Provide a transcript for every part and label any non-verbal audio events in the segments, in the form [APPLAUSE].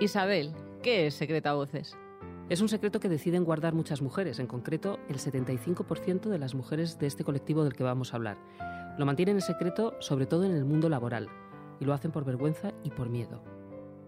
Isabel, ¿qué es secreto a voces? Es un secreto que deciden guardar muchas mujeres, en concreto el 75% de las mujeres de este colectivo del que vamos a hablar. Lo mantienen en secreto sobre todo en el mundo laboral y lo hacen por vergüenza y por miedo.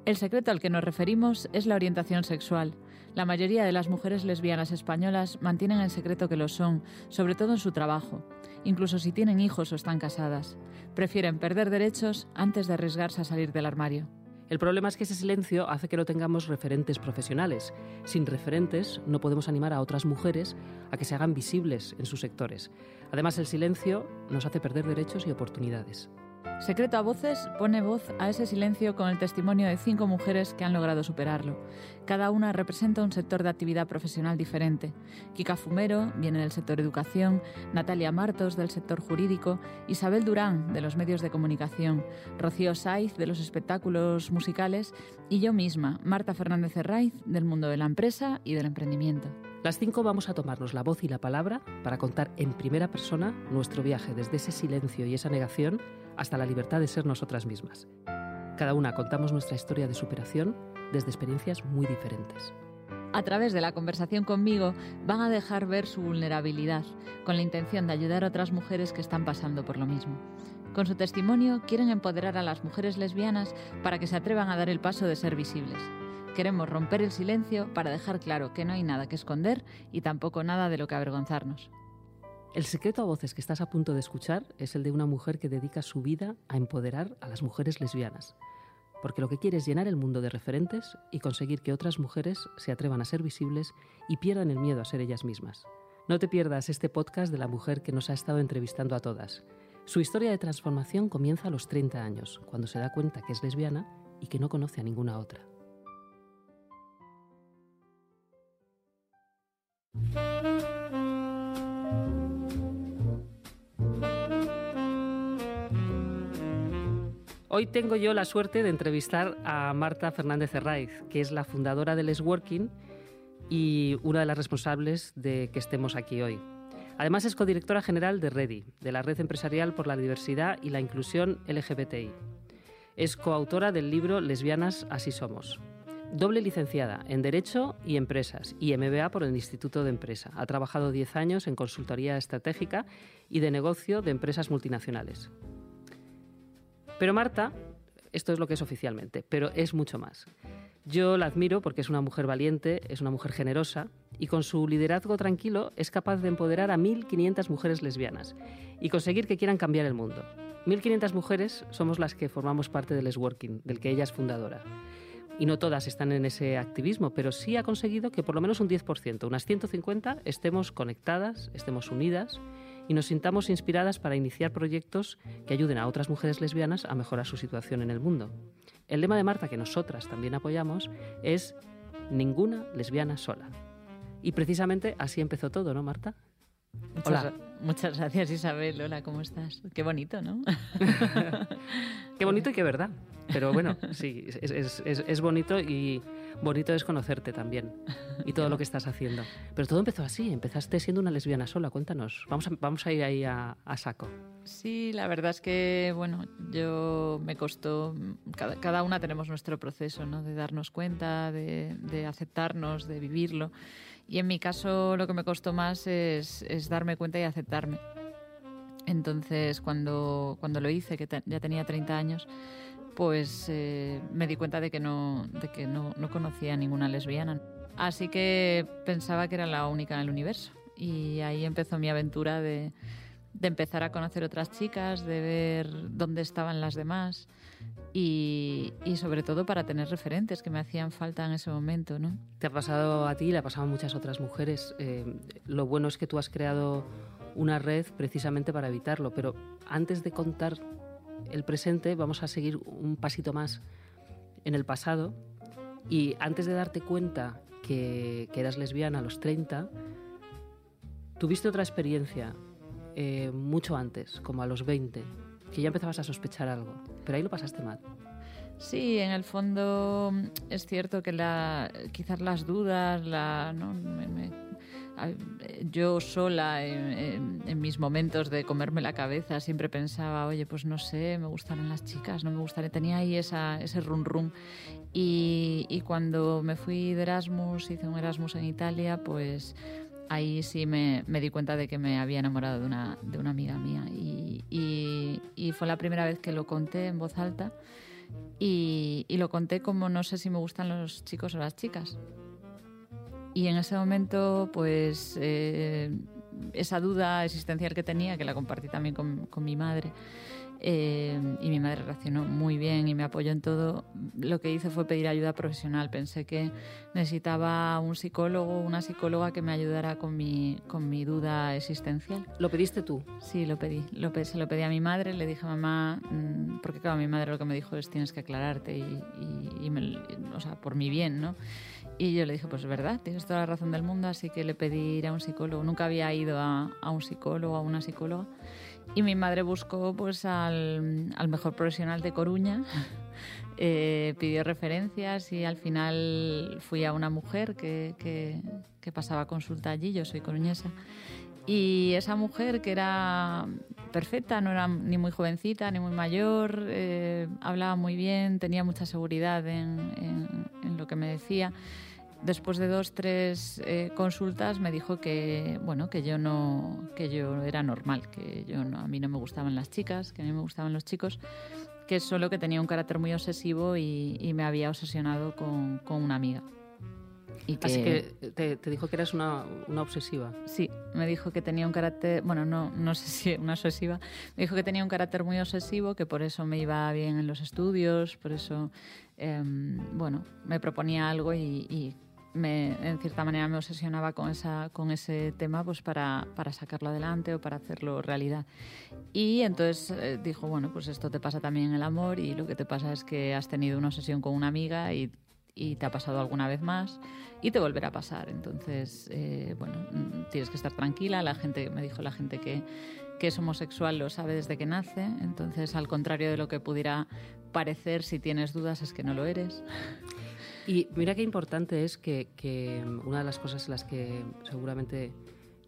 El secreto al que nos referimos es la orientación sexual. La mayoría de las mujeres lesbianas españolas mantienen en secreto que lo son, sobre todo en su trabajo, incluso si tienen hijos o están casadas. Prefieren perder derechos antes de arriesgarse a salir del armario. El problema es que ese silencio hace que no tengamos referentes profesionales. Sin referentes no podemos animar a otras mujeres a que se hagan visibles en sus sectores. Además, el silencio nos hace perder derechos y oportunidades. Secreto a Voces pone voz a ese silencio con el testimonio de cinco mujeres que han logrado superarlo. Cada una representa un sector de actividad profesional diferente. Kika Fumero viene del sector educación, Natalia Martos del sector jurídico, Isabel Durán de los medios de comunicación, Rocío Saiz de los espectáculos musicales y yo misma, Marta Fernández Herraiz del mundo de la empresa y del emprendimiento. Las cinco vamos a tomarnos la voz y la palabra para contar en primera persona nuestro viaje desde ese silencio y esa negación hasta la libertad de ser nosotras mismas. Cada una contamos nuestra historia de superación desde experiencias muy diferentes. A través de la conversación conmigo van a dejar ver su vulnerabilidad, con la intención de ayudar a otras mujeres que están pasando por lo mismo. Con su testimonio quieren empoderar a las mujeres lesbianas para que se atrevan a dar el paso de ser visibles. Queremos romper el silencio para dejar claro que no hay nada que esconder y tampoco nada de lo que avergonzarnos. El secreto a voces que estás a punto de escuchar es el de una mujer que dedica su vida a empoderar a las mujeres lesbianas, porque lo que quiere es llenar el mundo de referentes y conseguir que otras mujeres se atrevan a ser visibles y pierdan el miedo a ser ellas mismas. No te pierdas este podcast de la mujer que nos ha estado entrevistando a todas. Su historia de transformación comienza a los 30 años, cuando se da cuenta que es lesbiana y que no conoce a ninguna otra. Hoy tengo yo la suerte de entrevistar a Marta Fernández Herraiz, que es la fundadora del Working y una de las responsables de que estemos aquí hoy. Además es codirectora general de REDI, de la Red Empresarial por la Diversidad y la Inclusión LGBTI. Es coautora del libro Lesbianas, así somos. Doble licenciada en Derecho y Empresas y MBA por el Instituto de Empresa. Ha trabajado 10 años en consultoría estratégica y de negocio de empresas multinacionales. Pero Marta, esto es lo que es oficialmente, pero es mucho más. Yo la admiro porque es una mujer valiente, es una mujer generosa y con su liderazgo tranquilo es capaz de empoderar a 1.500 mujeres lesbianas y conseguir que quieran cambiar el mundo. 1.500 mujeres somos las que formamos parte del Working, del que ella es fundadora. Y no todas están en ese activismo, pero sí ha conseguido que por lo menos un 10%, unas 150, estemos conectadas, estemos unidas y nos sintamos inspiradas para iniciar proyectos que ayuden a otras mujeres lesbianas a mejorar su situación en el mundo. El lema de Marta, que nosotras también apoyamos, es ninguna lesbiana sola. Y precisamente así empezó todo, ¿no, Marta? Hola. Muchas gracias, Isabel. Hola, ¿cómo estás? Qué bonito, ¿no? [LAUGHS] qué bonito y qué verdad. Pero bueno, sí, es, bonito y bonito es conocerte también y todo lo que estás haciendo. Pero todo empezó así, empezaste siendo una lesbiana sola, cuéntanos. Vamos a, vamos a ir ahí a, saco. Sí, la verdad es que, bueno, yo me costó, cada, una tenemos nuestro proceso, ¿no? De darnos cuenta, de, aceptarnos, de vivirlo. Y en mi caso lo que me costó más es, darme cuenta y aceptarme. Entonces cuando, cuando lo hice, que ya tenía 30 años, pues eh, me di cuenta de que, no, de que no, no conocía a ninguna lesbiana. Así que pensaba que era la única en el universo. Y ahí empezó mi aventura de, empezar a conocer otras chicas, de ver dónde estaban las demás y, sobre todo para tener referentes que me hacían falta en ese momento. ¿no? Te ha pasado a ti y le ha pasado a muchas otras mujeres. Eh, lo bueno es que tú has creado una red precisamente para evitarlo, pero antes de contar el presente vamos a seguir un pasito más en el pasado y antes de darte cuenta que, que eras lesbiana a los 30, tuviste otra experiencia eh, mucho antes, como a los 20, que ya empezabas a sospechar algo, pero ahí lo pasaste mal. Sí, en el fondo es cierto que la, quizás las dudas, la, yo sola en, mis momentos de comerme la cabeza siempre pensaba, oye, pues no sé, me gustarán las chicas, no me gustaría, tenía ahí esa, ese run run. Y, y cuando me fui de Erasmus, hice un Erasmus en Italia, pues ahí sí me, me, di cuenta de que me había enamorado de una, de una amiga mía y, y, fue la primera vez que lo conté en voz alta y, y, lo conté como no sé si me gustan los chicos o las chicas. Y en ese momento, pues eh, esa duda existencial que tenía, que la compartí también con, con mi madre, eh, y mi madre reaccionó muy bien y me apoyó en todo. Lo que hice fue pedir ayuda profesional. Pensé que necesitaba un psicólogo, una psicóloga que me ayudara con mi, con mi duda existencial. ¿Lo pediste tú? Sí, lo pedí. Lo se lo pedí a mi madre, le dije a mamá, mm, porque claro, mi madre lo que me dijo es tienes que aclararte y, y, o sea, por mi bien, ¿no? Y yo le dije, pues es verdad, tienes toda la razón del mundo, así que le pedí ir a un psicólogo. Nunca había ido a, a un psicólogo, a una psicóloga. Y mi madre buscó pues al, al mejor profesional de Coruña, [LAUGHS] eh, pidió referencias y al final fui a una mujer que, que, que, pasaba consulta allí, yo soy coruñesa. Y esa mujer que era perfecta, no era ni muy jovencita ni muy mayor, eh, hablaba muy bien, tenía mucha seguridad en, en lo que me decía después de dos, tres eh, consultas me dijo que, bueno, que yo no, que yo era normal, que yo no, a mí no me gustaban las chicas, que a mí me gustaban los chicos, que solo que tenía un carácter muy obsesivo y, me había obsesionado con, con una amiga. Y que, Así que te, dijo que eras una, una, obsesiva. Sí, me dijo que tenía un carácter, bueno, no, no sé si [LAUGHS] una obsesiva, me dijo que tenía un carácter muy obsesivo, que por eso me iba bien en los estudios, por eso, em, bueno, me proponía algo y, en cierta manera me obsesionaba con, esa, con ese tema pues para, para sacarlo adelante o para hacerlo realidad. Y entonces eh, dijo, bueno, pues esto te pasa también en el amor y lo que te pasa es que has tenido una obsesión con una amiga y, y te ha pasado alguna vez más y te volverá a pasar. Entonces, eh, bueno, mm, tienes que estar tranquila. La gente, me dijo la gente que, que es homosexual lo sabe desde que nace. Entonces, al contrario de lo que pudiera parecer, si tienes dudas es que no lo eres. Y mira qué importante es que, que, una de las cosas en las que seguramente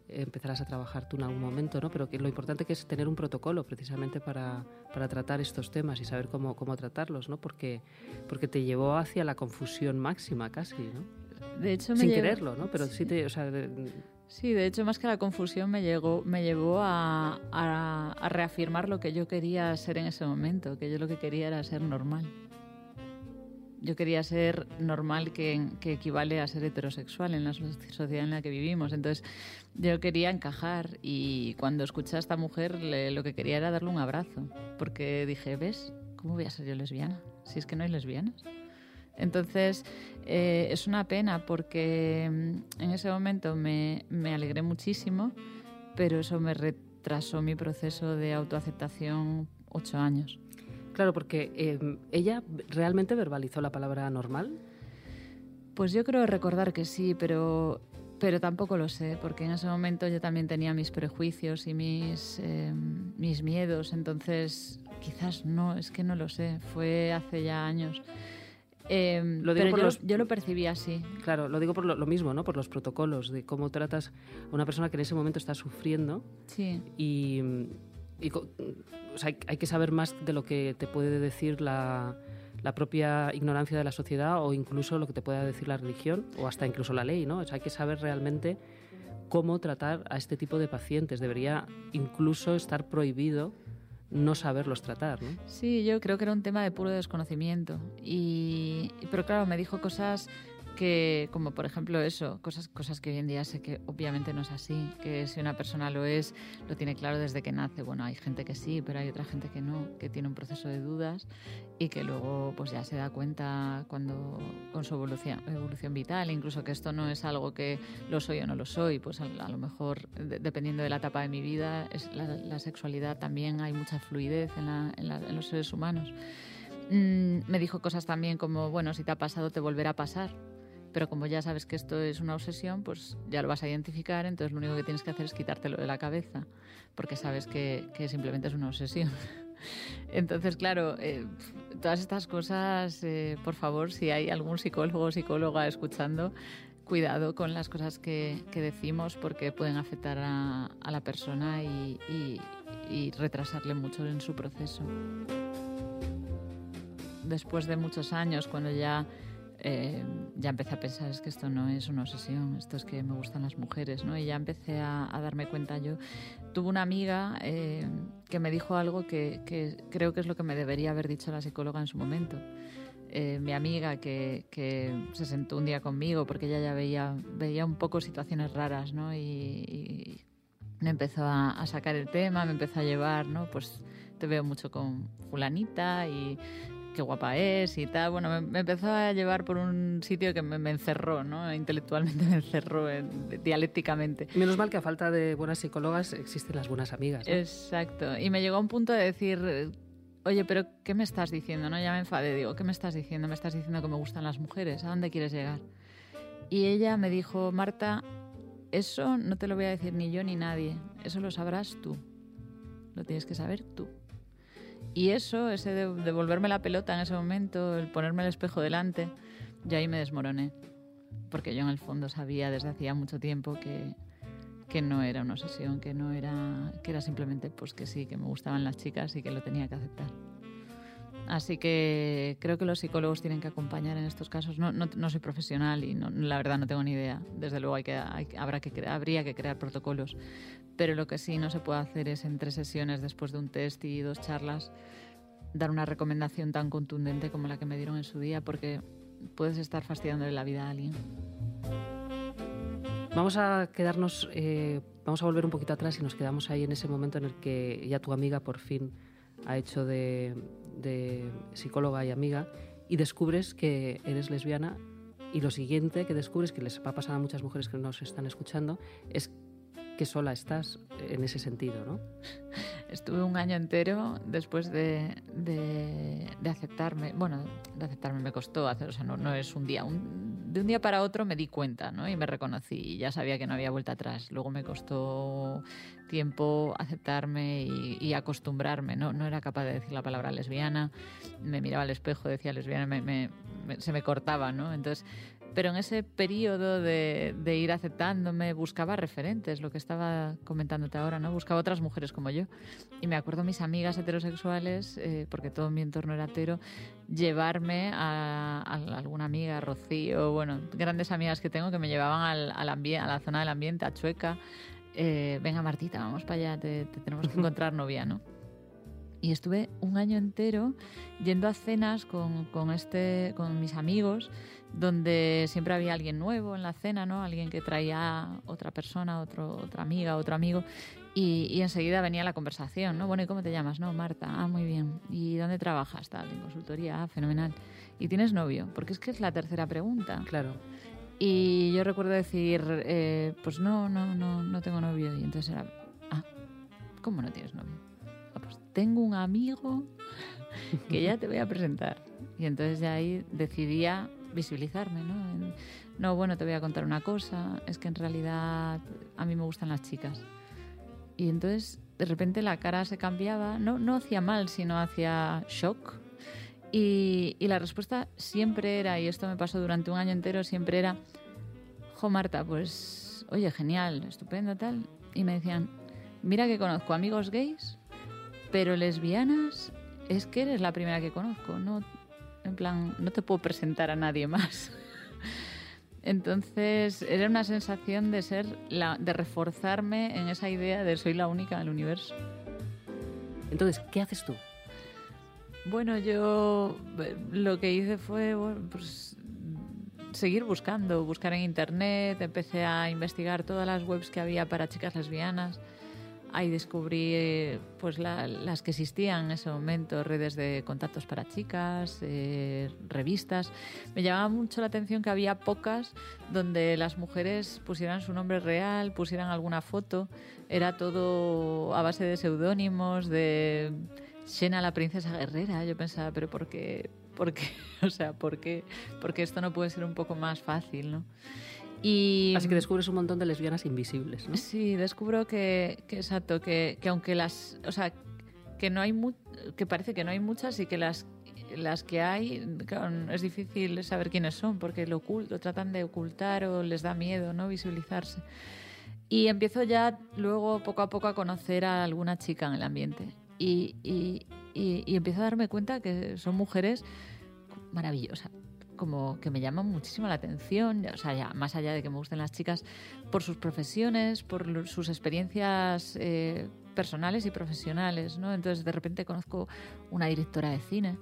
empezarás a trabajar tú en algún momento, ¿no? pero que lo importante que es tener un protocolo precisamente para, para tratar estos temas y saber cómo, cómo tratarlos, ¿no? porque, porque te llevó hacia la confusión máxima casi. ¿no? De hecho, Sin llevo... quererlo, ¿no? pero sí, sí te... O sea. Sí, de hecho, más que la confusión, me, llegó, me llevó a, reafirmar lo que yo quería ser en ese momento, que yo lo que quería era ser normal yo quería ser normal, que, que, equivale a ser heterosexual en la sociedad en la que vivimos. Entonces, yo quería encajar y cuando escuché a esta mujer le, lo que quería era darle un abrazo, porque dije, ¿ves? ¿Cómo voy a ser yo lesbiana? Si es que no hay lesbianas. Entonces, eh, es una pena porque mm, en ese momento me, me alegré muchísimo, pero eso me retrasó mi proceso de autoaceptación ocho años. Claro, porque eh, ella realmente verbalizó la palabra normal. Pues yo creo recordar que sí, pero, pero tampoco lo sé, porque en ese momento yo también tenía mis prejuicios y mis, eh, mis miedos, entonces quizás no, es que no lo sé, fue hace ya años. Eh, lo digo pero yo, los... yo, lo percibí así. Claro, lo digo por lo, lo, mismo, ¿no? Por los protocolos de cómo tratas a una persona que en ese momento está sufriendo. Sí. Y, y o sea, hay, hay, que saber más de lo que te puede decir la, la, propia ignorancia de la sociedad o incluso lo que te pueda decir la religión o hasta incluso la ley, ¿no? O sea, hay que saber realmente cómo tratar a este tipo de pacientes. Debería incluso estar prohibido no saberlos tratar, ¿no? Sí, yo creo que era un tema de puro desconocimiento. Y, pero claro, me dijo cosas que, como por ejemplo eso, cosas, cosas que hoy en día sé que obviamente no es así, que si una persona lo es, lo tiene claro desde que nace. Bueno, hay gente que sí, pero hay otra gente que no, que tiene un proceso de dudas y que luego pues ya se da cuenta cuando con su evolución, evolución vital, incluso que esto no es algo que lo soy o no lo soy, pues a, a lo mejor de, dependiendo de la etapa de mi vida, es la, la sexualidad también hay mucha fluidez en, la, en, en los seres humanos. Mm, me dijo cosas también como, bueno, si te ha pasado, te volverá a pasar pero como ya sabes que esto es una obsesión, pues ya lo vas a identificar, entonces lo único que tienes que hacer es quitártelo de la cabeza, porque sabes que, que simplemente es una obsesión. [LAUGHS] Entonces, claro, eh, todas estas cosas, eh, por favor, si hay algún psicólogo o psicóloga escuchando, cuidado con las cosas que, decimos porque pueden afectar a, la persona y, retrasarle mucho en su proceso. Después de muchos años, cuando ya, eh, ya empecé a pensar, es que esto no es una obsesión, esto es que me gustan las mujeres, ¿no? Y ya empecé a, darme cuenta yo. Tuve una amiga eh, que me dijo algo que, que creo que es lo que me debería haber dicho la psicóloga en su momento. Eh, mi amiga que, se sentó un día conmigo porque ella ya veía, veía un poco situaciones raras, ¿no? Y, me empezó a, sacar el tema, me empezó a llevar, ¿no? Pues te veo mucho con fulanita y qué guapa es y tal. Bueno, me, empezó a llevar por un sitio que me, encerró, ¿no? Intelectualmente [LAUGHS] me encerró dialécticamente. Menos mal que a falta de buenas psicólogas existen las buenas amigas. Exacto. Y me llegó a un punto de decir, oye, pero ¿qué me estás diciendo? No, ya me enfadé, digo, ¿qué me estás diciendo? Me estás diciendo que me gustan las mujeres, ¿a dónde quieres llegar? Y ella me dijo, Marta, eso no te lo voy a decir ni yo ni nadie, eso lo sabrás tú, lo tienes que saber tú. Y eso, ese de devolverme la pelota en ese momento, el ponerme el espejo delante, yo ahí me desmoroné, porque yo en el fondo sabía desde hacía mucho tiempo que, que no era una obsesión, que no era, que era simplemente pues que sí, que me gustaban las chicas y que lo tenía que aceptar. Así que creo que los psicólogos tienen que acompañar en estos casos. No, no, soy profesional y la verdad no tengo ni idea. Desde luego hay que, habrá que, habría que crear protocolos. Pero lo que sí no se puede hacer es en tres sesiones después de un test y dos charlas dar una recomendación tan contundente como la que me dieron en su día porque puedes estar fastidiándole la vida a alguien. Vamos a quedarnos, eh, vamos a volver un poquito atrás y nos quedamos ahí en ese momento en el que ya tu amiga por fin ha hecho de, psicóloga y amiga y descubres que eres lesbiana y lo siguiente que descubres, que les va a pasar a muchas mujeres que nos están escuchando, es que sola estás en ese sentido, ¿no? Estuve un año entero después de, de, aceptarme. Bueno, de aceptarme me costó hacer, o sea, no, es un día. De un día para otro me di cuenta, ¿no? Y me reconocí y ya sabía que no había vuelta atrás. Luego me costó tiempo aceptarme y, acostumbrarme, ¿no? No era capaz de decir la palabra lesbiana. Me miraba al espejo, decía lesbiana, me, se me cortaba, ¿no? Entonces pero en ese periodo de, ir aceptándome buscaba referentes, lo que estaba comentándote ahora, ¿no? Buscaba otras mujeres como yo. Y me acuerdo mis amigas heterosexuales, eh, porque todo mi entorno era hetero, llevarme a, alguna amiga, Rocío, bueno, grandes amigas que tengo que me llevaban al, al a la zona del ambiente, a Chueca. Eh, venga Martita, vamos para allá, te, te tenemos que [LAUGHS] encontrar novia, ¿no? Y estuve un año entero yendo a cenas con, con, este, con mis amigos, donde siempre había alguien nuevo en la cena, ¿no? Alguien que traía otra persona, otro, otra amiga, otro amigo. Y, y, enseguida venía la conversación, ¿no? Bueno, ¿y cómo te llamas? No, Marta. Ah, muy bien. ¿Y dónde trabajas? Tal, en consultoría. Ah, fenomenal. ¿Y tienes novio? Porque es que es la tercera pregunta. Claro. Y yo recuerdo decir, eh, pues no, no, no, no tengo novio. Y entonces era, ah, ¿cómo no tienes novio? tengo un amigo que ya te voy a presentar. Y entonces de ahí decidía visibilizarme, ¿no? no, bueno, te voy a contar una cosa, es que en realidad a mí me gustan las chicas. Y entonces de repente la cara se cambiaba, no, no hacía mal, sino hacía shock. Y, y la respuesta siempre era, y esto me pasó durante un año entero, siempre era, jo Marta, pues, oye, genial, estupendo, tal. Y me decían, mira que conozco amigos gays pero lesbianas, es que eres la primera que conozco, no, en plan, no te puedo presentar a nadie más. [LAUGHS] Entonces era una sensación de ser, la, de reforzarme en esa idea de soy la única en el universo. Entonces, ¿qué haces tú? Bueno, yo eh, lo que hice fue pues, seguir buscando, buscar en internet, empecé a investigar todas las webs que había para chicas lesbianas Ahí descubrí pues las que existían en ese momento, redes de contactos para chicas, eh, revistas. Me llamaba mucho la atención que había pocas donde las mujeres pusieran su nombre real, pusieran alguna foto. Era todo a base de seudónimos, de Xena la princesa guerrera. Yo pensaba, pero ¿por qué? ¿Por qué? [LAUGHS] O sea, ¿por qué? Porque esto no puede ser un poco más fácil, ¿no? Así que descubres un montón de lesbianas invisibles, ¿no? Sí, descubro que, exacto, que, aunque las, o sea, que no hay que parece que no hay muchas y que las las que hay es difícil saber quiénes son porque lo, oculto, tratan de ocultar o les da miedo no visualizarse. Y empiezo ya luego poco a poco a conocer a alguna chica en el ambiente. Y, y, y, empiezo a darme cuenta que son mujeres maravillosas, como que me llaman muchísimo la atención, o sea, ya, más allá de que me gusten las chicas, por sus profesiones, por sus experiencias eh, personales y profesionales, ¿no? Entonces de repente conozco una directora de cine.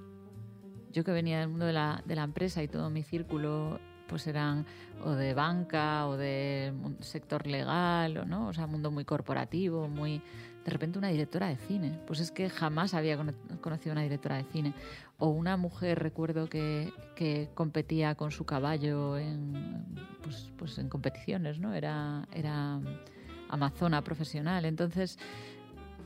Yo que venía del mundo de la, de la empresa y todo mi círculo pues eran o de banca o de sector legal o no, o sea, mundo muy corporativo, muy de repente una directora de cine. Pues es que jamás había conocido una directora de cine. O una mujer, recuerdo que, que competía con su caballo en, pues, pues en competiciones, ¿no? Era, era amazona profesional. Entonces,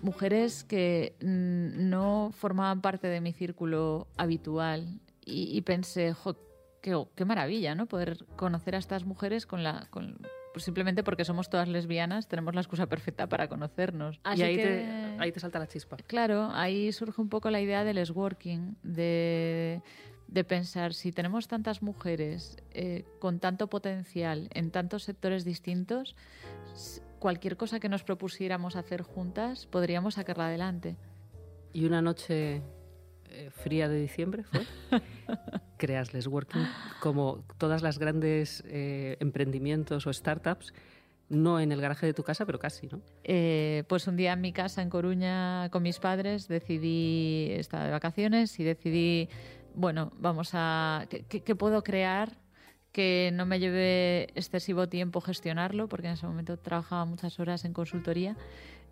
mujeres que no formaban parte de mi círculo habitual y, pensé, jo, qué, maravilla, ¿no? Poder conocer a estas mujeres con la... Con, pues simplemente porque somos todas lesbianas, tenemos la excusa perfecta para conocernos. y ahí, te, ahí te salta la chispa. Claro, ahí surge un poco la idea del working, de, de pensar si tenemos tantas mujeres eh, con tanto potencial en tantos sectores distintos, cualquier cosa que nos propusiéramos hacer juntas, podríamos sacarla adelante. Y una noche eh, fría de diciembre fue, [LAUGHS] creas Les Working, [GASPS] como todas las grandes eh, emprendimientos o startups, no en el garaje de tu casa, pero casi, ¿no? Eh, pues un día en mi casa en Coruña con mis padres decidí estar de vacaciones y decidí, bueno, vamos a, qué puedo crear? que no me lleve excesivo tiempo gestionarlo, porque en ese momento trabajaba muchas horas en consultoría,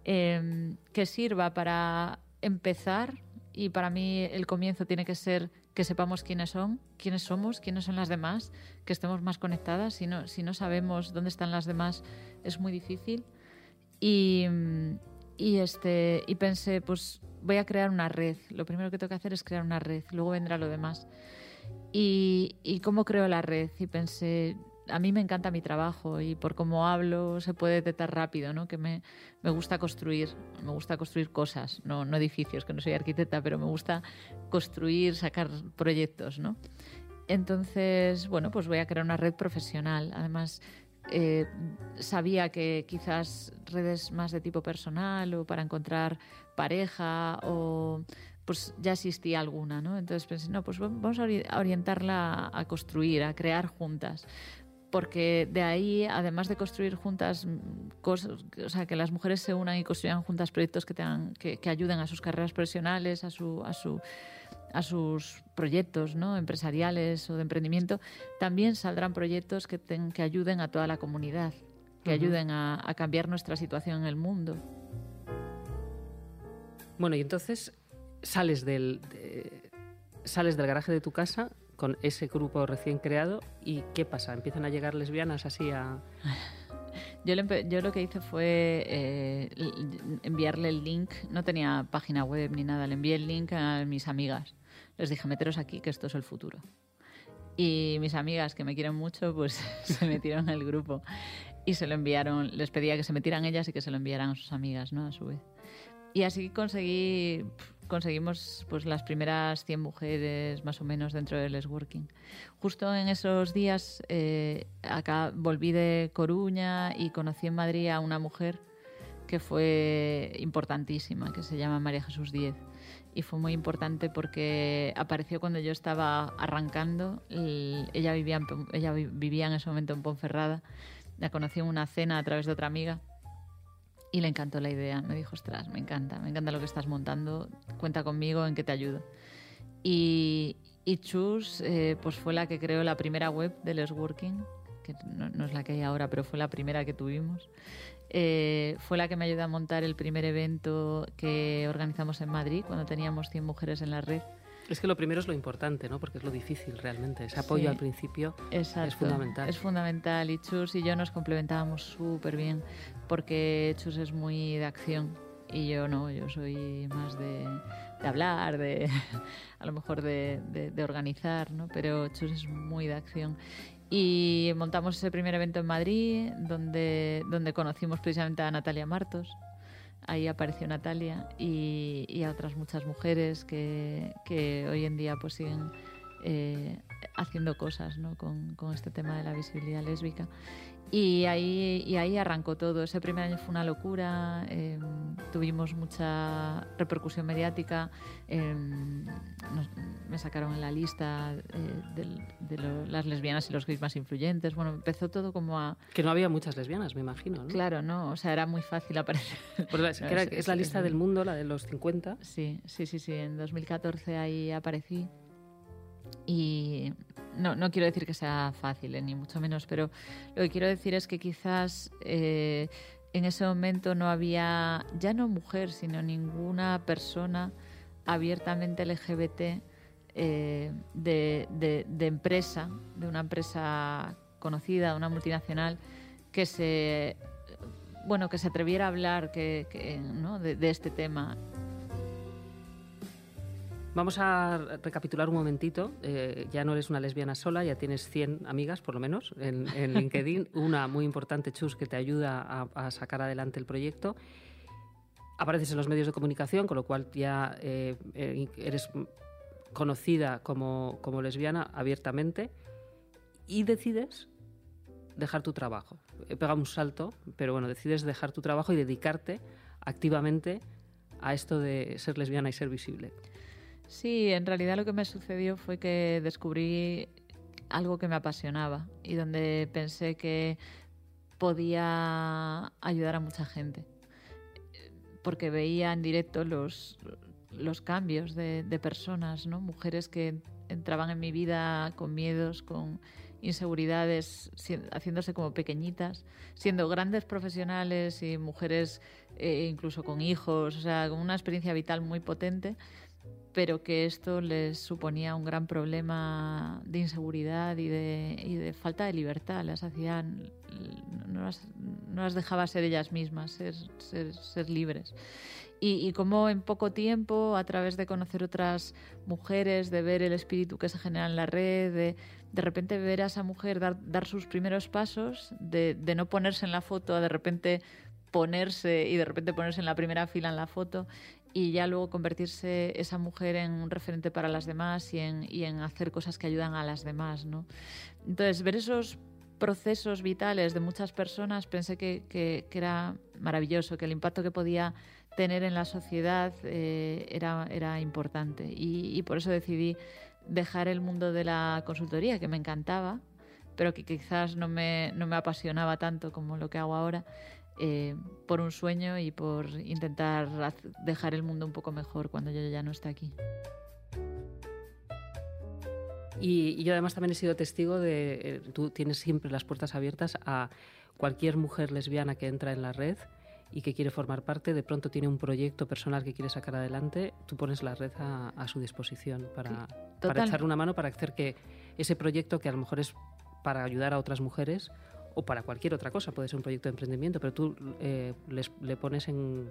em, que sirva para empezar y para mí el comienzo tiene que ser que sepamos quiénes son, quiénes somos, quiénes son las demás, que estemos más conectadas. Si no, si no sabemos dónde están las demás es muy difícil. Y, y, este, y pensé, pues voy a crear una red. Lo primero que tengo que hacer es crear una red, luego vendrá lo demás. Y, y cómo creo la red. Y pensé, a mí me encanta mi trabajo y por cómo hablo se puede detectar rápido, ¿no? Que me, me gusta construir, me gusta construir cosas, no, no, edificios, que no soy arquitecta, pero me gusta construir, sacar proyectos, ¿no? Entonces, bueno, pues voy a crear una red profesional. Además, eh, sabía que quizás redes más de tipo personal o para encontrar pareja o pues ya existía alguna, ¿no? Entonces pensé, no, pues vamos a orientarla a construir, a crear juntas. Porque de ahí, además de construir juntas mm, cosas, o sea, que las mujeres se unan y construyan juntas proyectos que, tengan, que, ayuden a sus carreras profesionales, a, su, a, su, a sus proyectos ¿no? empresariales o de emprendimiento, también saldrán proyectos que, que ayuden a toda la comunidad, que ayuden a, a cambiar nuestra situación en el mundo. Bueno, y entonces sales del, sales del garaje de tu casa con ese grupo recién creado y ¿qué pasa? ¿Empiezan a llegar lesbianas así a...? [LAUGHS] Yo, lo que hice fue eh, enviarle el link, no tenía página web ni nada, le envié el link a mis amigas. Les dije, meteros aquí, que esto es el futuro. Y mis amigas, que me quieren mucho, pues [LAUGHS] se metieron el grupo y se lo enviaron, les pedía que se metieran ellas y que se lo enviaran a sus amigas, ¿no? A su vez. Y así conseguimos pues las primeras 100 mujeres más o menos dentro del Working. Justo en esos días eh, acá volví de Coruña y conocí en Madrid a una mujer que fue importantísima, que se llama María Jesús Diez. Y fue muy importante porque apareció cuando yo estaba arrancando. ella, vivía ella vivía en ese momento en Ponferrada. La conocí en una cena a través de otra amiga y le encantó la idea. Me dijo, ostras, me encanta, me encanta lo que estás montando, cuenta conmigo, en que te ayudo. Y, y Chus eh, pues fue la que creó la primera web de Les Working, que no, es la que hay ahora, pero fue la primera que tuvimos. Eh, fue la que me ayudó a montar el primer evento que organizamos en Madrid, cuando teníamos 100 mujeres en la red. Es que lo primero es lo importante, ¿no? Porque es lo difícil realmente. Ese apoyo al principio es fundamental. Es fundamental y Chus y yo nos complementábamos súper bien porque Chus es muy de acción y yo no, yo soy más de, hablar, de [LAUGHS] a lo mejor de, de, organizar, ¿no? Pero Chus es muy de acción. Y montamos ese primer evento en Madrid donde, donde conocimos precisamente a Natalia Martos ahí apareció Natalia y, a otras muchas mujeres que, hoy en día pues siguen eh, haciendo cosas ¿no? con, con, este tema de la visibilidad lésbica. Y ahí, y ahí arrancó todo. Ese primer año fue una locura, em, tuvimos mucha repercusión mediática, em, me sacaron en la lista eh, de, las lesbianas y los gays más influyentes. Bueno, empezó todo como a... Que no había muchas lesbianas, me imagino. ¿no? Claro, no, o sea, era muy fácil aparecer. es, [LAUGHS] es, la lista del mundo, la de los 50. Sí, sí, sí, sí. En 2014 ahí aparecí. Y no, no quiero decir que sea fácil, eh, ni mucho menos, pero lo que quiero decir es que quizás eh, en ese momento no había, ya no mujer, sino ninguna persona abiertamente LGBT eh, de, empresa, de una empresa conocida, de una multinacional, que se bueno que se atreviera a hablar que, de este tema Vamos a recapitular un momentito. Eh, ya no eres una lesbiana sola, ya tienes 100 amigas, por lo menos, en, [LAUGHS] LinkedIn. una muy importante, Chus, que te ayuda a, sacar adelante el proyecto. Apareces en los medios de comunicación, con lo cual ya eh, eh, eres conocida como, como lesbiana abiertamente y decides dejar tu trabajo. He pegado un salto, pero bueno, decides dejar tu trabajo y dedicarte activamente a esto de ser lesbiana y ser visible. Sí, en realidad lo que me sucedió fue que descubrí algo que me apasionaba y donde pensé que podía ayudar a mucha gente. Porque veía en directo los, los cambios de, personas, ¿no? Mujeres que entraban en mi vida con miedos, con inseguridades, haciéndose como pequeñitas, siendo grandes profesionales y mujeres eh, incluso con hijos, o sea, con una experiencia vital muy potente pero que esto les suponía un gran problema de inseguridad y de, y de falta de libertad. Las hacían, no las, no las, dejaba ser ellas mismas, ser, ser, ser libres. Y, y como en poco tiempo, a través de conocer otras mujeres, de ver el espíritu que se genera en la red, de, de repente ver a esa mujer dar, dar sus primeros pasos, de, de no ponerse en la foto, a de repente ponerse y de repente ponerse en la primera fila en la foto y ya luego convertirse esa mujer en un referente para las demás y en, y en hacer cosas que ayudan a las demás. ¿no? Entonces, ver esos procesos vitales de muchas personas pensé que, que, era maravilloso, que el impacto que podía tener en la sociedad eh, era, era importante. Y, y, por eso decidí dejar el mundo de la consultoría, que me encantaba, pero que quizás no me, no me apasionaba tanto como lo que hago ahora, eh, por un sueño y por intentar dejar el mundo un poco mejor cuando yo ya no esté aquí. Y, yo además también he sido testigo de, eh, tú tienes siempre las puertas abiertas a cualquier mujer lesbiana que entra en la red y que quiere formar parte, de pronto tiene un proyecto personal que quiere sacar adelante, tú pones la red a, su disposición para, para echar una mano, para hacer que ese proyecto que a lo mejor es para ayudar a otras mujeres o para cualquier otra cosa, puede ser un proyecto de emprendimiento, pero tú eh, le pones en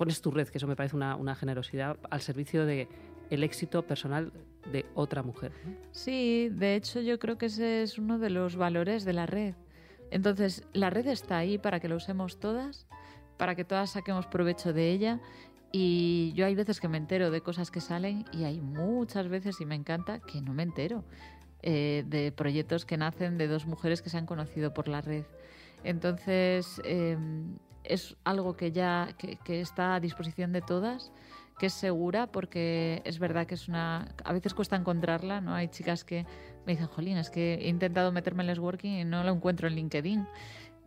pones tu red, que eso me parece una, generosidad al servicio de el éxito personal de otra mujer. Sí, de hecho yo creo que ese es uno de los valores de la red. Entonces, la red está ahí para que lo usemos todas, para que todas saquemos provecho de ella. Y yo hay veces que me entero de cosas que salen y hay muchas veces, y me encanta, que no me entero. Eh, de proyectos que nacen de dos mujeres que se han conocido por la red. Entonces, em, es algo que ya que, está a disposición de todas, que es segura, porque es verdad que es una... A veces cuesta encontrarla, ¿no? Hay chicas que me dicen, jolín, es que he intentado meterme en el working y no lo encuentro en LinkedIn.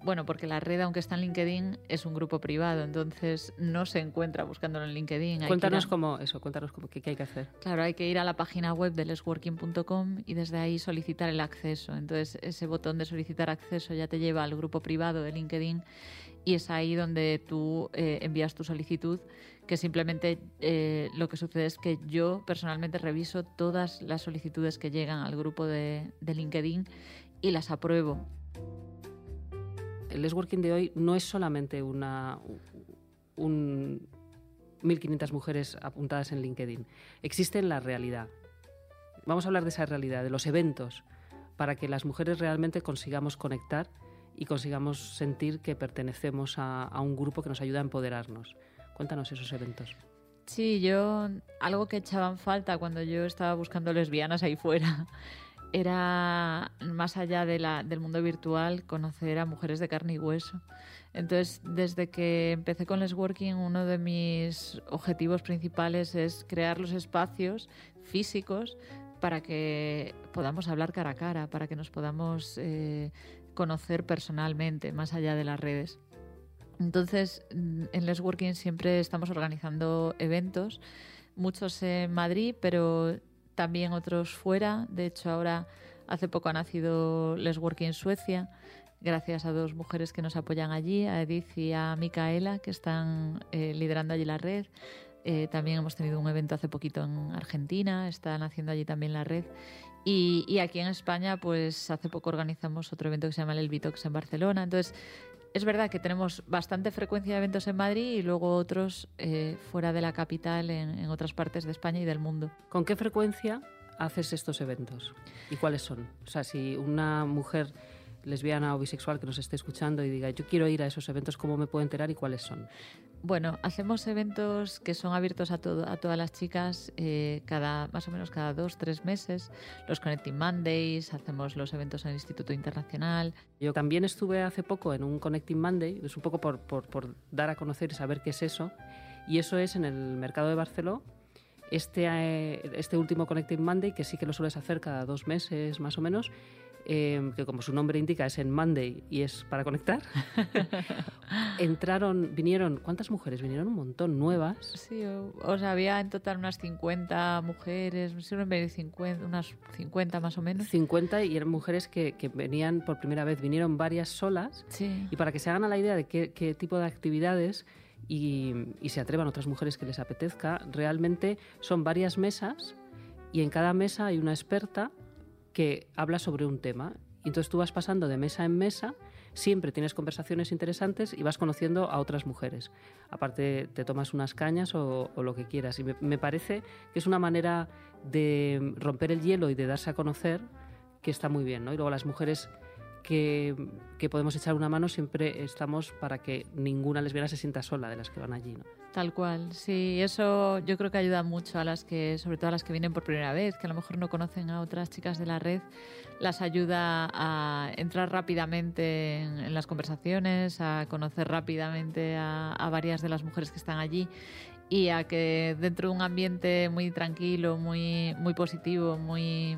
Bueno, porque la red, aunque está en LinkedIn, es un grupo privado, entonces no se encuentra buscándolo en LinkedIn. cuéntanos cómo eso, cuéntanos cómo, qué, hay que hacer. Claro, hay que ir a la página web de lesworking.com y desde ahí solicitar el acceso. Entonces, ese botón de solicitar acceso ya te lleva al grupo privado de LinkedIn y es ahí donde tú eh, envías tu solicitud, que simplemente eh, lo que sucede es que yo personalmente reviso todas las solicitudes que llegan al grupo de, de LinkedIn y las apruebo el networking de hoy no es solamente una, un 1.500 mujeres apuntadas en LinkedIn. Existe la realidad. Vamos a hablar de esa realidad, de los eventos, para que las mujeres realmente consigamos conectar y consigamos sentir que pertenecemos a, a un grupo que nos ayuda a empoderarnos. Cuéntanos esos eventos. Sí, yo algo que echaban falta cuando yo estaba buscando lesbianas ahí fuera era, más allá de la, del mundo virtual, conocer a mujeres de carne y hueso. Entonces, desde que empecé con Les Working, uno de mis objetivos principales es crear los espacios físicos para que podamos hablar cara a cara, para que nos podamos eh, conocer personalmente, más allá de las redes. Entonces, mm, en Les Working siempre estamos organizando eventos, muchos en Madrid, pero también otros fuera. De hecho, ahora hace poco ha nacido Les Working Suecia, gracias a dos mujeres que nos apoyan allí, a Edith y a Micaela, que están eh, liderando allí la red. Eh, también hemos tenido un evento hace poquito en Argentina, están haciendo allí también la red. Y, y, aquí en España, pues hace poco organizamos otro evento que se llama el Elvitox en Barcelona. Entonces, es verdad que tenemos bastante frecuencia de eventos en Madrid y luego otros eh, fuera de la capital en, en, otras partes de España y del mundo. ¿Con qué frecuencia haces estos eventos? ¿Y cuáles son? O sea, si una mujer lesbiana o bisexual que nos esté escuchando y diga, yo quiero ir a esos eventos, ¿cómo me puedo enterar y cuáles son? Bueno, hacemos eventos que son abiertos a, todo, a todas las chicas eh, cada más o menos cada dos, tres meses. Los Connecting Mondays, hacemos los eventos en el Instituto Internacional. Yo también estuve hace poco en un Connecting Monday, es un poco por, por, por dar a conocer y saber qué es eso. Y eso es en el mercado de Barcelona. Este, eh, este último Connecting Monday, que sí que lo sueles hacer cada dos meses más o menos, eh, que como su nombre indica es en Monday y es para conectar, [LAUGHS] entraron, vinieron, ¿cuántas mujeres? Vinieron un montón, nuevas. Sí, o, sea, había en total unas 50 mujeres, 50, unas 50 más o menos. 50 y eran mujeres que, que venían por primera vez, vinieron varias solas. Sí. Y para que se hagan a la idea de qué, qué tipo de actividades y, y se atrevan otras mujeres que les apetezca, realmente son varias mesas y en cada mesa hay una experta que habla sobre un tema. Y entonces tú vas pasando de mesa en mesa, siempre tienes conversaciones interesantes y vas conociendo a otras mujeres. Aparte, te tomas unas cañas o, lo que quieras. Y me, me, parece que es una manera de romper el hielo y de darse a conocer que está muy bien. ¿no? Y luego las mujeres que, que, podemos echar una mano siempre estamos para que ninguna lesbiana se sienta sola de las que van allí. ¿no? Tal cual, sí, eso yo creo que ayuda mucho a las que, sobre todo a las que vienen por primera vez, que a lo mejor no conocen a otras chicas de la red, las ayuda a entrar rápidamente en, las conversaciones, a conocer rápidamente a, a varias de las mujeres que están allí y a que dentro de un ambiente muy tranquilo, muy, muy positivo, muy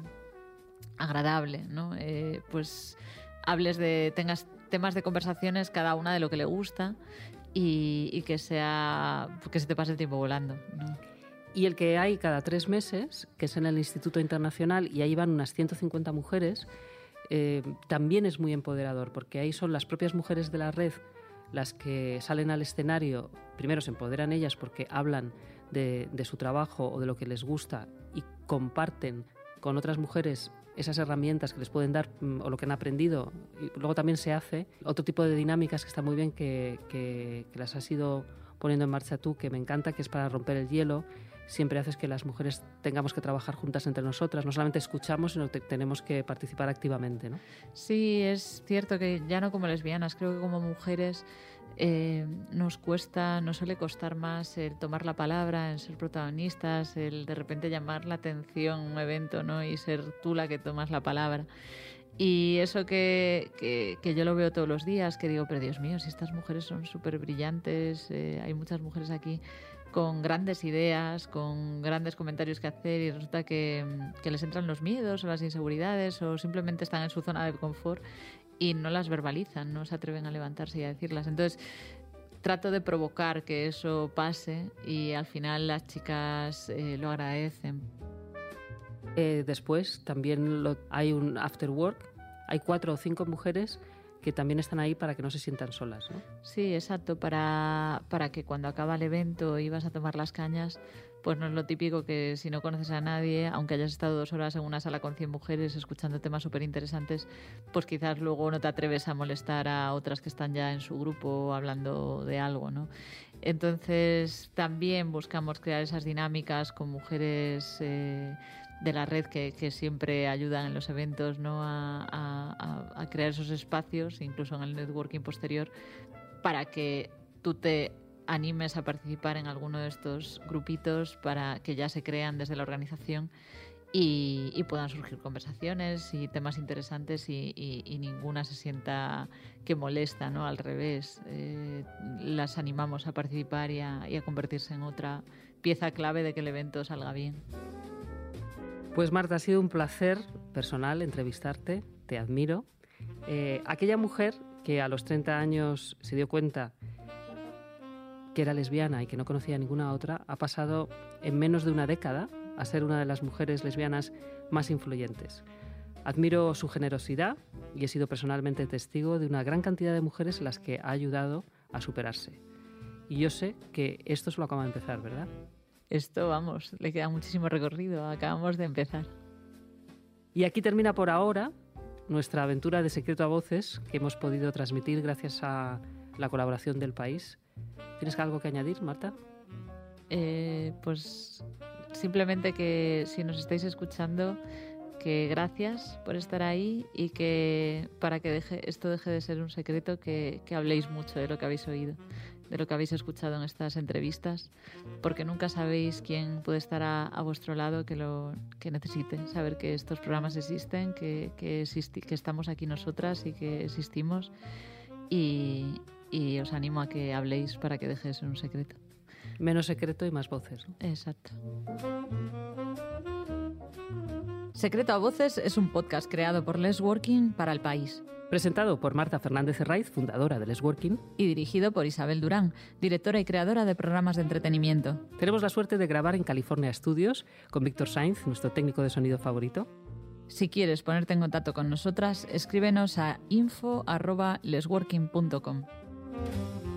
agradable, ¿no? Eh, pues hables de, tengas temas de conversaciones cada una de lo que le gusta y, que sea, que se te pase el tiempo volando. Y el que hay cada tres meses, que es en el Instituto Internacional, y ahí van unas 150 mujeres, eh, también es muy empoderador, porque ahí son las propias mujeres de la red las que salen al escenario, primero se empoderan ellas porque hablan de su trabajo o de lo que les gusta y comparten con otras mujeres esas herramientas que les pueden dar mm, o lo que han aprendido. Y luego también se hace otro tipo de dinámicas que está muy bien, que, que, las has ido poniendo en marcha tú, que me encanta, que es para romper el hielo. Siempre haces que las mujeres tengamos que trabajar juntas entre nosotras. No solamente escuchamos, sino que tenemos que participar activamente. ¿no? Sí, es cierto que ya no como lesbianas, creo que como mujeres eh, nos cuesta, nos suele costar más el tomar la palabra, el ser protagonistas, el de repente llamar la atención en un evento ¿no? y ser tú la que tomas la palabra. Y eso que, que, que, yo lo veo todos los días, que digo, pero Dios mío, si estas mujeres son súper brillantes, eh, hay muchas mujeres aquí con grandes ideas, con grandes comentarios que hacer y resulta que, que les entran los miedos o las inseguridades o simplemente están en su zona de confort y no las verbalizan, no se atreven a levantarse y a decirlas. Entonces, trato de provocar que eso pase y al final las chicas eh, lo agradecen. Eh, después también lo, hay un after work, hay cuatro o cinco mujeres que también están ahí para que no se sientan solas. ¿no? Sí, exacto, para, para que cuando acaba el evento y vas a tomar las cañas, pues no es lo típico que si no conoces a nadie, aunque hayas estado dos horas en una sala con 100 mujeres escuchando temas súper interesantes, pues quizás luego no te atreves a molestar a otras que están ya en su grupo hablando de algo, ¿no? Entonces también buscamos crear esas dinámicas con mujeres eh, de la red que, siempre ayudan en los eventos ¿no? a, crear esos espacios, incluso en el networking posterior, para que tú te animes a participar en alguno de estos grupitos para que ya se crean desde la organización y, puedan surgir conversaciones y temas interesantes y, ninguna se sienta que molesta, ¿no? Al revés, eh, las animamos a participar y a convertirse en otra pieza clave de que el evento salga bien. Pues Marta, ha sido un placer personal entrevistarte, te admiro. Eh, aquella mujer que a los 30 años se dio cuenta que era lesbiana y que no conocía ninguna otra, ha pasado en menos de una década a ser una de las mujeres lesbianas más influyentes. Admiro su generosidad y he sido personalmente testigo de una gran cantidad de mujeres a las que ha ayudado a superarse. Y yo sé que esto solo acaba de empezar, ¿verdad? esto, vamos, le queda muchísimo recorrido. Acabamos de empezar. Y aquí termina por ahora nuestra aventura de secreto a voces que hemos podido transmitir gracias a la colaboración del país. ¿Tienes algo que añadir, Marta? Eh, pues simplemente que si nos estáis escuchando, que gracias por estar ahí y que para que esto deje de ser un secreto, que habléis mucho de lo que habéis oído de lo que habéis escuchado en estas entrevistas, porque nunca sabéis quién puede estar a, vuestro lado que lo que necesite, saber que estos programas existen, que, que, que estamos aquí nosotras y que existimos y, y, os animo a que habléis para que deje de ser un secreto. Menos secreto y más voces. Exacto. Secreto a Voces es un podcast creado por Les Working para el país. Presentado por Marta Fernández Herraiz, fundadora de Les Working. Y dirigido por Isabel Durán, directora y creadora de programas de entretenimiento. Tenemos la suerte de grabar en California Studios con Víctor Sainz, nuestro técnico de sonido favorito. Si quieres ponerte en contacto con nosotras, escríbenos a info.lesworking.com. Thank you.